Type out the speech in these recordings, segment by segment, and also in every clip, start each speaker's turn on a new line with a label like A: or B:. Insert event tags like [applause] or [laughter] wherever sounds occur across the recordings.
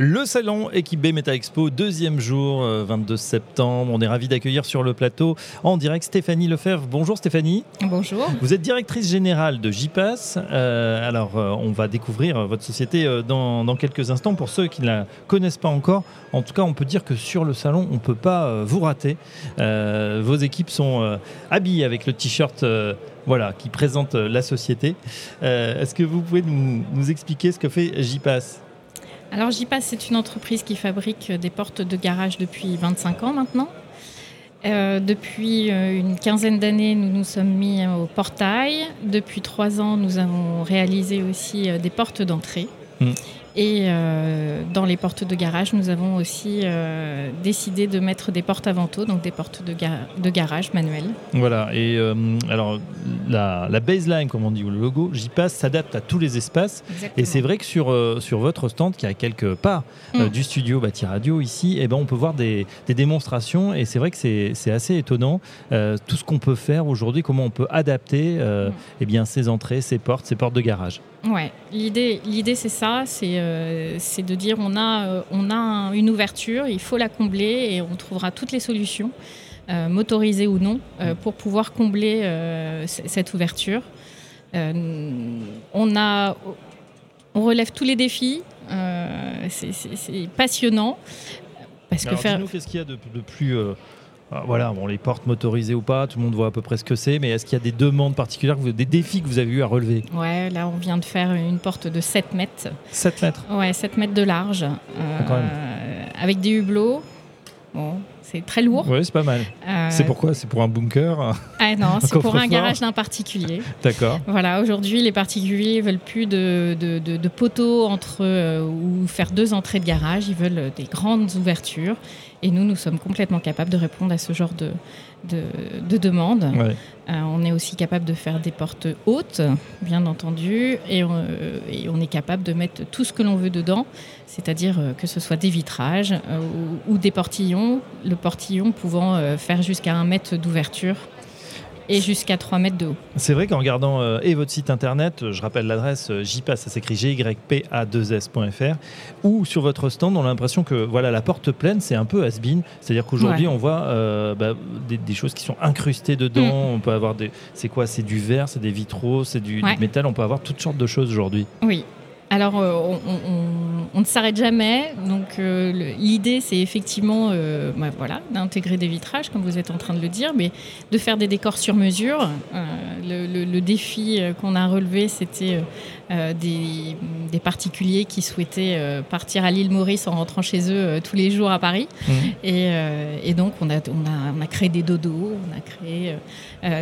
A: Le salon Équipe B Meta Expo, deuxième jour, 22 euh, septembre. On est ravi d'accueillir sur le plateau en direct Stéphanie Lefebvre. Bonjour Stéphanie.
B: Bonjour.
A: Vous êtes directrice générale de JPass. Euh, alors, euh, on va découvrir votre société dans, quelques instants. Pour ceux qui ne la connaissent pas encore, en tout cas, on peut dire que sur le salon, on ne peut pas vous rater. vos équipes sont habillées avec le t-shirt voilà, qui présente la société. Est-ce que vous pouvez nous, nous expliquer ce que fait JPass
B: alors JPass, c'est une entreprise qui fabrique des portes de garage depuis 25 ans maintenant. Euh, depuis euh, une quinzaine d'années, nous nous sommes mis au portail. Depuis trois ans, nous avons réalisé aussi euh, des portes d'entrée. Hmm. Et euh, dans les portes de garage, nous avons aussi euh, décidé de mettre des portes avant donc des portes de, de garage manuelles.
A: Voilà, et euh, alors la, baseline, comme on dit, ou le logo, j'y passe, s'adapte à tous les espaces. Et c'est vrai que sur, sur votre stand, qui a quelques pas mm. du studio Bâti Radio ici, eh ben, on peut voir des, des démonstrations, et c'est vrai que c'est assez étonnant tout ce qu'on peut faire aujourd'hui, comment on peut adapter mm. eh bien, ces entrées, ces portes, ces portes de garage.
B: Ouais, l'idée, l'idée c'est ça, c'est, c'est de dire on a, euh, on a une ouverture, il faut la combler et on trouvera toutes les solutions, euh, motorisées ou non, pour pouvoir combler cette ouverture. on, a, on relève tous les défis, c'est, passionnant.
A: Parce que faire... qu'est-ce qu'il y a de, de plus voilà, bon, les portes motorisées ou pas, tout le monde voit à peu près ce que c'est, mais est-ce qu'il y a des demandes particulières, des défis que vous avez eu à relever?
B: Ouais, là on vient de faire une porte de 7 mètres.
A: 7 mètres
B: Ouais, 7 mètres de large, ah, euh, avec des hublots. Bon, c'est très lourd.
A: Oui, c'est pas mal. Euh, c'est pourquoi? C'est pour un bunker
B: Ah non, [laughs] c'est pour un garage d'un particulier.
A: D'accord.
B: Voilà, aujourd'hui, les particuliers veulent plus de, de, poteaux entre euh, ou faire deux entrées de garage. Ils veulent des grandes ouvertures. Et nous, nous sommes complètement capables de répondre à ce genre de, de, demandes. Euh, on est aussi capable de faire des portes hautes, bien entendu, et on, et on est capable de mettre tout ce que l'on veut dedans, c'est-à-dire que ce soit des vitrages ou, ou, des portillons. Le portillon pouvant euh, faire jusqu'à un mètre d'ouverture et jusqu'à 3 mètres de haut.
A: C'est vrai qu'en regardant euh, et votre site internet, euh, je rappelle l'adresse jpas, ça s'écrit gypa2s.fr, ou sur votre stand, on a l'impression que voilà la porte pleine, c'est un peu has-been. C'est-à-dire qu'aujourd'hui, on voit bah, des, choses qui sont incrustées dedans. Mm. On peut avoir des. C'est quoi C'est du verre, c'est des vitraux, c'est du, du, métal. On peut avoir toutes sortes de choses aujourd'hui.
B: Oui, alors, euh, on, ne s'arrête jamais. Donc, euh, l'idée, c'est effectivement euh, bah, voilà, d'intégrer des vitrages, comme vous êtes en train de le dire, mais de faire des décors sur mesure. Le, défi qu'on a relevé, c'était des, particuliers qui souhaitaient partir à l'île Maurice en rentrant chez eux tous les jours à Paris. Mmh. Et, donc, on a, on, a, créé des dodos, on a créé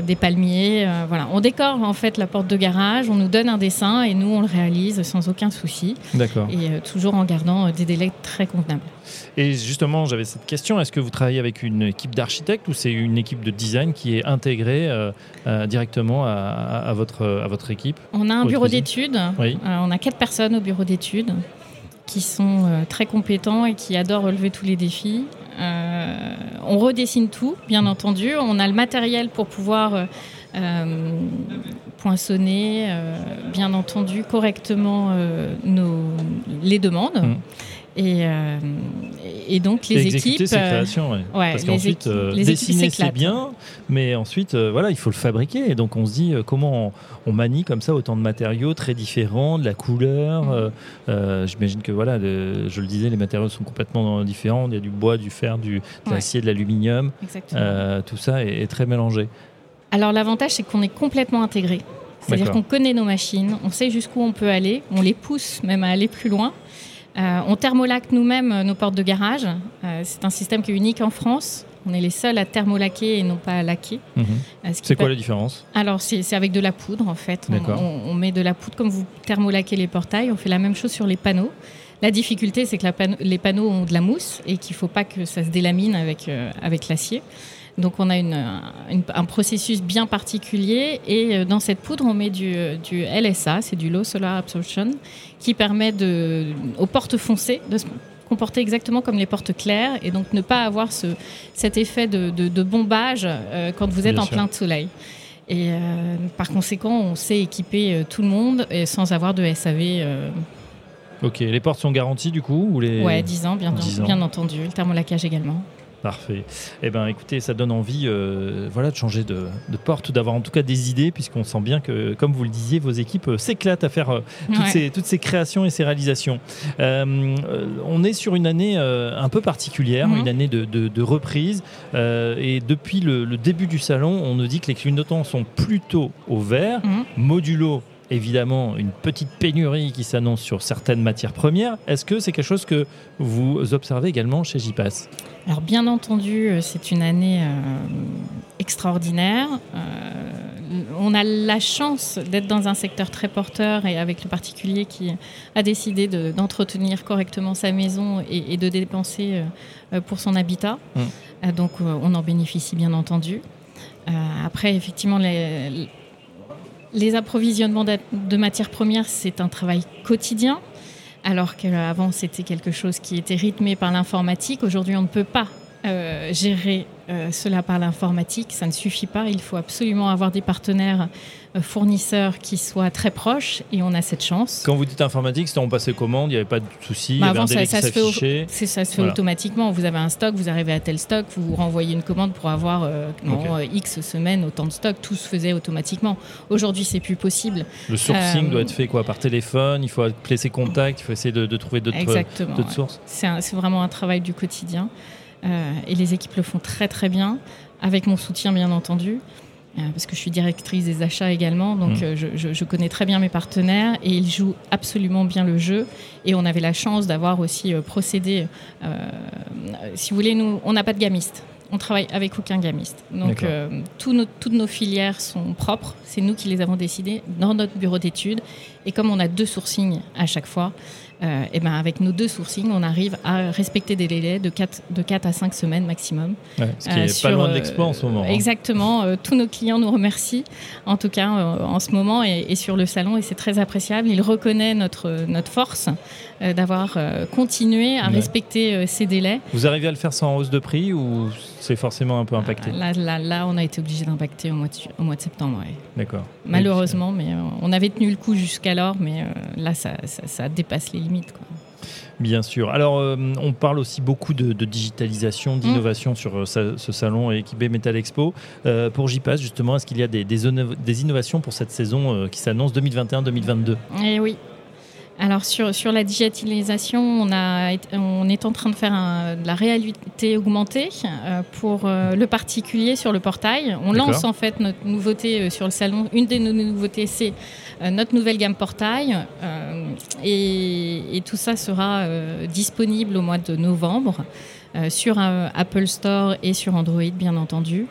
B: des palmiers. voilà. On décore en fait la porte de garage, on nous donne un dessin et nous, on le réalise sans aucun souci.
A: D'accord.
B: Et euh, toujours en gardant euh, des délais très convenables.
A: Et justement, j'avais cette question est-ce que vous travaillez avec une équipe d'architectes ou c'est une équipe de design qui est intégrée euh, directement à, votre, à votre équipe
B: On a un bureau d'études. on a quatre personnes au bureau d'études qui sont très compétents et qui adorent relever tous les défis. on redessine tout, bien entendu. On a le matériel pour pouvoir euh, poinçonner, euh, bien entendu, correctement euh, nos, les demandes. Mmh. Et, et, donc les équipes.
A: Ces créations, ouais. Parce qu'ensuite, dessiner c'est bien, mais ensuite, voilà, il faut le fabriquer. Et donc on se dit comment on, manie comme ça autant de matériaux très différents, de la couleur. Mmh. J'imagine que voilà, je le disais, les matériaux sont complètement différents. Il y a du bois, du fer, du, de l'acier, de l'aluminium. tout ça est très mélangé.
B: Alors l'avantage, c'est qu'on est complètement intégré. C'est-à-dire qu'on connaît nos machines, on sait jusqu'où on peut aller, on les pousse même à aller plus loin. Euh, on thermolaque nous-mêmes euh, nos portes de garage. Euh, c'est un système qui est unique en France. On est les seuls à thermolaquer et non pas à laquer.
A: Mhm. c'est quoi la différence?
B: Alors, c'est avec de la poudre, en fait. On, met de la poudre comme vous thermolaquez les portails. On fait la même chose sur les panneaux. La difficulté, c'est que les panneaux ont de la mousse et qu'il ne faut pas que ça se délamine avec, avec l'acier. Donc on a un processus bien particulier et euh, dans cette poudre on met du, LSA, c'est du Low Solar Absorption, qui permet de, aux portes foncées de comporter exactement comme les portes claires et donc ne pas avoir ce, cet effet de, de, bombage quand vous êtes en plein soleil. Et par conséquent, on sait équiper tout le monde et sans avoir de SAV.
A: Ok, les portes sont garanties du coup ou les...
B: Ouais, 10 ans, bien, bien entendu. Le thermolacage également.
A: Parfait. Eh bien, écoutez, ça donne envie euh, voilà, de changer de, porte, d'avoir en tout cas des idées, puisqu'on sent bien que, comme vous le disiez, vos équipes euh, s'éclatent à faire euh, toutes, ces, toutes, ces, créations et ces réalisations. on est sur une année un peu particulière, mhm. une année de, de, reprise. et depuis le, début du salon, on nous dit que les clignotants sont plutôt au vert, mhm. modulo évidemment une petite pénurie qui s'annonce sur certaines matières premières. Est-ce que c'est quelque chose que vous observez également chez JPass
B: Alors bien entendu, euh, c'est une année euh, extraordinaire. Euh, on a la chance d'être dans un secteur très porteur et avec le particulier qui a décidé d'entretenir correctement sa maison et, de dépenser pour son habitat. Mmh. donc on en bénéficie bien entendu. après, effectivement, les, les approvisionnements de matières premières, c'est un travail quotidien, alors qu'avant c'était quelque chose qui était rythmé par l'informatique. Aujourd'hui, on ne peut pas euh, gérer euh, cela par l'informatique, ça ne suffit pas. Il faut absolument avoir des partenaires euh, fournisseurs qui soient très proches et on a cette chance.
A: Quand vous dites informatique, c'est on passait commande, il n'y avait pas de souci,
B: bah avant, ça, se fait, ça se fait automatiquement. Vous avez un stock, vous arrivez à tel stock, vous renvoyez une commande pour avoir euh, X semaines autant de stock, tout se faisait automatiquement. Aujourd'hui, c'est plus possible.
A: Le sourcing doit être fait quoi par téléphone, il faut appeler ses contacts, il faut essayer de, trouver d'autres sources.
B: C'est vraiment un travail du quotidien. Euh, et les équipes le font très très bien, avec mon soutien bien entendu euh, parce que je suis directrice des achats également, donc mmh. euh, je, connais très bien mes partenaires et ils jouent absolument bien le jeu. Et on avait la chance d'avoir aussi procédé, si vous voulez, nous, on n'a pas de gamiste. On travaille avec aucun gamiste. Donc toutes nos filières sont propres. C'est nous qui les avons décidées dans notre bureau d'études. Et comme on a deux sourcings à chaque fois, euh, et ben avec nos deux sourcings, on arrive à respecter des délais de 4, de 4 à 5 semaines maximum.
A: ce qui est pas loin de euh, l'exploit en ce moment. Hein.
B: Exactement. Euh, tous nos clients nous remercient, en tout cas en ce moment et, sur le salon, et c'est très appréciable. Ils reconnaissent notre, notre force d'avoir continué à respecter ces délais.
A: Vous arrivez à le faire sans hausse de prix ou c'est forcément un peu impacté?
B: là, là, là, on a été obligé d'impacter au, mois de, au mois de septembre.
A: D'accord.
B: Malheureusement, mais on avait tenu le coup jusqu'alors, mais là, ça, ça, ça dépasse les
A: Bien sûr. Alors, euh, on parle aussi beaucoup de, digitalisation, d'innovation mm. sur euh, ce salon équipé Metal Expo. Euh, pour JPass, justement, est-ce qu'il y a des, des, innovations pour cette saison qui s'annonce 2021-2022
B: Eh oui, alors sur, sur la digitalisation, on, a, on est en train de faire de la réalité augmentée euh, pour euh, le particulier sur le portail. On lance en fait notre nouveauté euh, sur le salon. Une de nos nouveautés, c'est notre nouvelle gamme portail. Et, tout ça sera disponible au mois de novembre sur Apple Store et sur Android, bien entendu,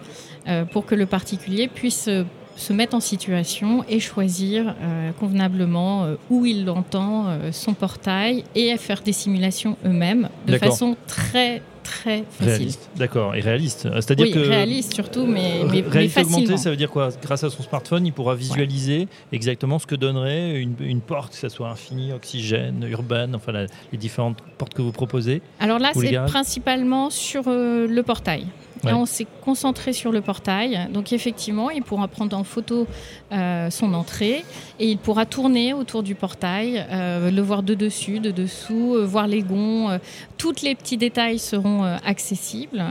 B: pour que le particulier puisse se mettre en situation et choisir euh, convenablement euh, où il entend euh, son portail et faire des simulations eux-mêmes de façon très très facile.
A: D'accord, et réaliste. C'est-à-dire
B: oui,
A: que
B: réaliste surtout, mais, mais,
A: réalité augmentée, ça veut dire quoi? Grâce à son smartphone, il pourra visualiser exactement ce que donnerait une, porte, que ce soit infini, oxygène, urbaine, enfin les différentes portes que vous proposez?
B: Alors là, c'est principalement sur le portail on s'est concentré sur le portail. Donc effectivement, il pourra prendre en photo euh, son entrée et il pourra tourner autour du portail, euh, le voir de dessus, de dessous, euh, voir les gonds. tous les petits détails seront accessibles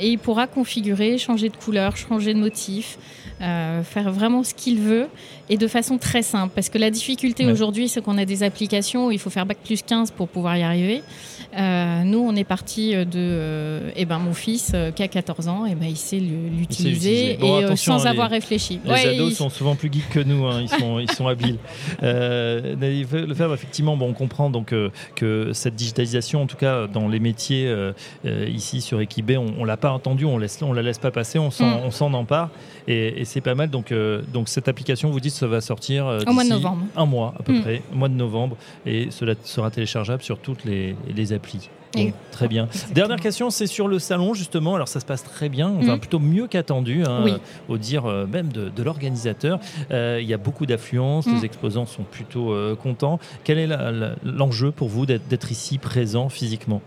B: et il pourra configurer, changer de couleur, changer de motif. Faire vraiment ce qu'il veut et de façon très simple. Parce que la difficulté aujourd'hui, c'est qu'on a des applications où il faut faire Bac plus 15 pour pouvoir y arriver. Euh, nous, on est parti de. Euh, eh ben, mon fils, euh, qui a 14 ans, et eh ben, il sait l'utiliser et sans avoir réfléchi.
A: Les ados sont souvent plus geeks que nous, hein, ils, sont, ils sont habiles. [laughs] le faire, effectivement, bon, on comprend donc, que cette digitalisation, en tout cas dans les métiers ici sur Equibé, on ne l'a pas entendu, on ne on la laisse pas passer, on s'en mm. empare. Et, c'est pas mal. Donc, donc cette application, vous dites, ça va sortir
B: au mois de novembre.
A: Un mois à peu mm. près, au mois de novembre. Et cela sera téléchargeable sur toutes les, les applis. très bien. Dernière question, c'est sur le salon justement. Alors ça se passe très bien, enfin
B: Mhm.
A: plutôt mieux qu'attendu, hein,
B: Oui.
A: euh, au dire euh, même de, de l'organisateur. Euh, Il y a beaucoup d'affluence, les exposants sont plutôt euh, contents. Quel est l'enjeu pour vous d'être ici présent physiquement?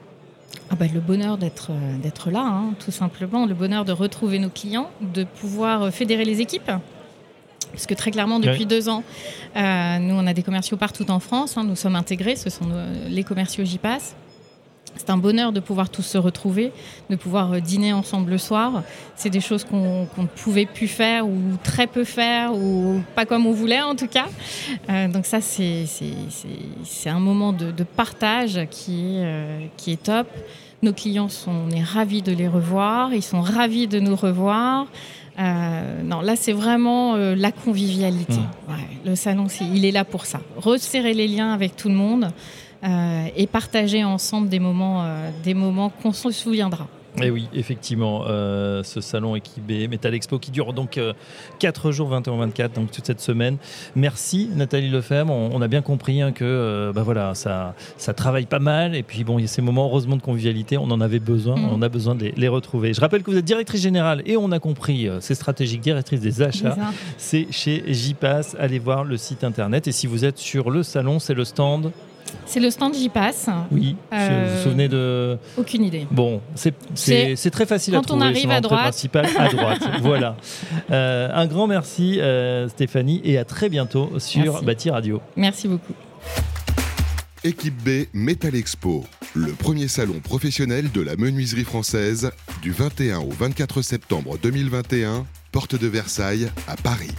B: Ah bah, le bonheur d'être euh, d'être là, hein, tout simplement. Le bonheur de retrouver nos clients, de pouvoir euh, fédérer les équipes. Parce que très clairement, depuis
A: Oui.
B: deux ans, euh, nous, on a des commerciaux partout en France. hein, nous sommes intégrés, ce sont nos- les commerciaux j'y passe. C'est un bonheur de pouvoir tous se retrouver, de pouvoir euh, dîner ensemble le soir. C'est des choses qu'on ne pouvait plus faire ou très peu faire ou pas comme on voulait en tout cas. Euh, donc ça, c'est un moment de, de partage qui est, euh, qui est top. Nos clients sont, on est ravis de les revoir, ils sont ravis de nous revoir. Euh, non, là, c'est vraiment euh, la convivialité.
A: Mmh.
B: Ouais, le salon, il est là pour ça. Resserrer les liens avec tout le monde euh, et partager ensemble des moments, euh, des moments qu'on se souviendra.
A: Et Eh oui, effectivement, euh, ce salon équipé Metal Expo qui dure donc 4 jours, 21-24, donc toute cette semaine. Merci Nathalie Lefebvre, on, on a bien compris hein, que euh, bah voilà, ça, ça travaille pas mal et puis bon, il y a ces moments heureusement de convivialité, on en avait besoin,
B: Mhm.
A: on a besoin de les, les retrouver. Je rappelle que vous êtes directrice générale et on a compris, euh, c'est stratégique, directrice des achats.
B: C'est
A: chez JPass, allez voir le site internet et si vous êtes sur le salon, c'est le stand.
B: C'est le stand j'y passe.
A: Oui, vous
B: Euh,
A: vous souvenez de...
B: Aucune idée.
A: Bon, c'est- très facile à
B: quand on
A: trouver.
B: arrive à droite.
A: principale, à [laughs] droite. voilà. Euh, un grand merci euh, Stéphanie et à très bientôt sur
B: Merci.
A: Bâti Radio.
B: Merci beaucoup.
C: Équipe B Metal Expo, le premier salon professionnel de la menuiserie française du 21 au 24 septembre 2021, porte de Versailles à Paris.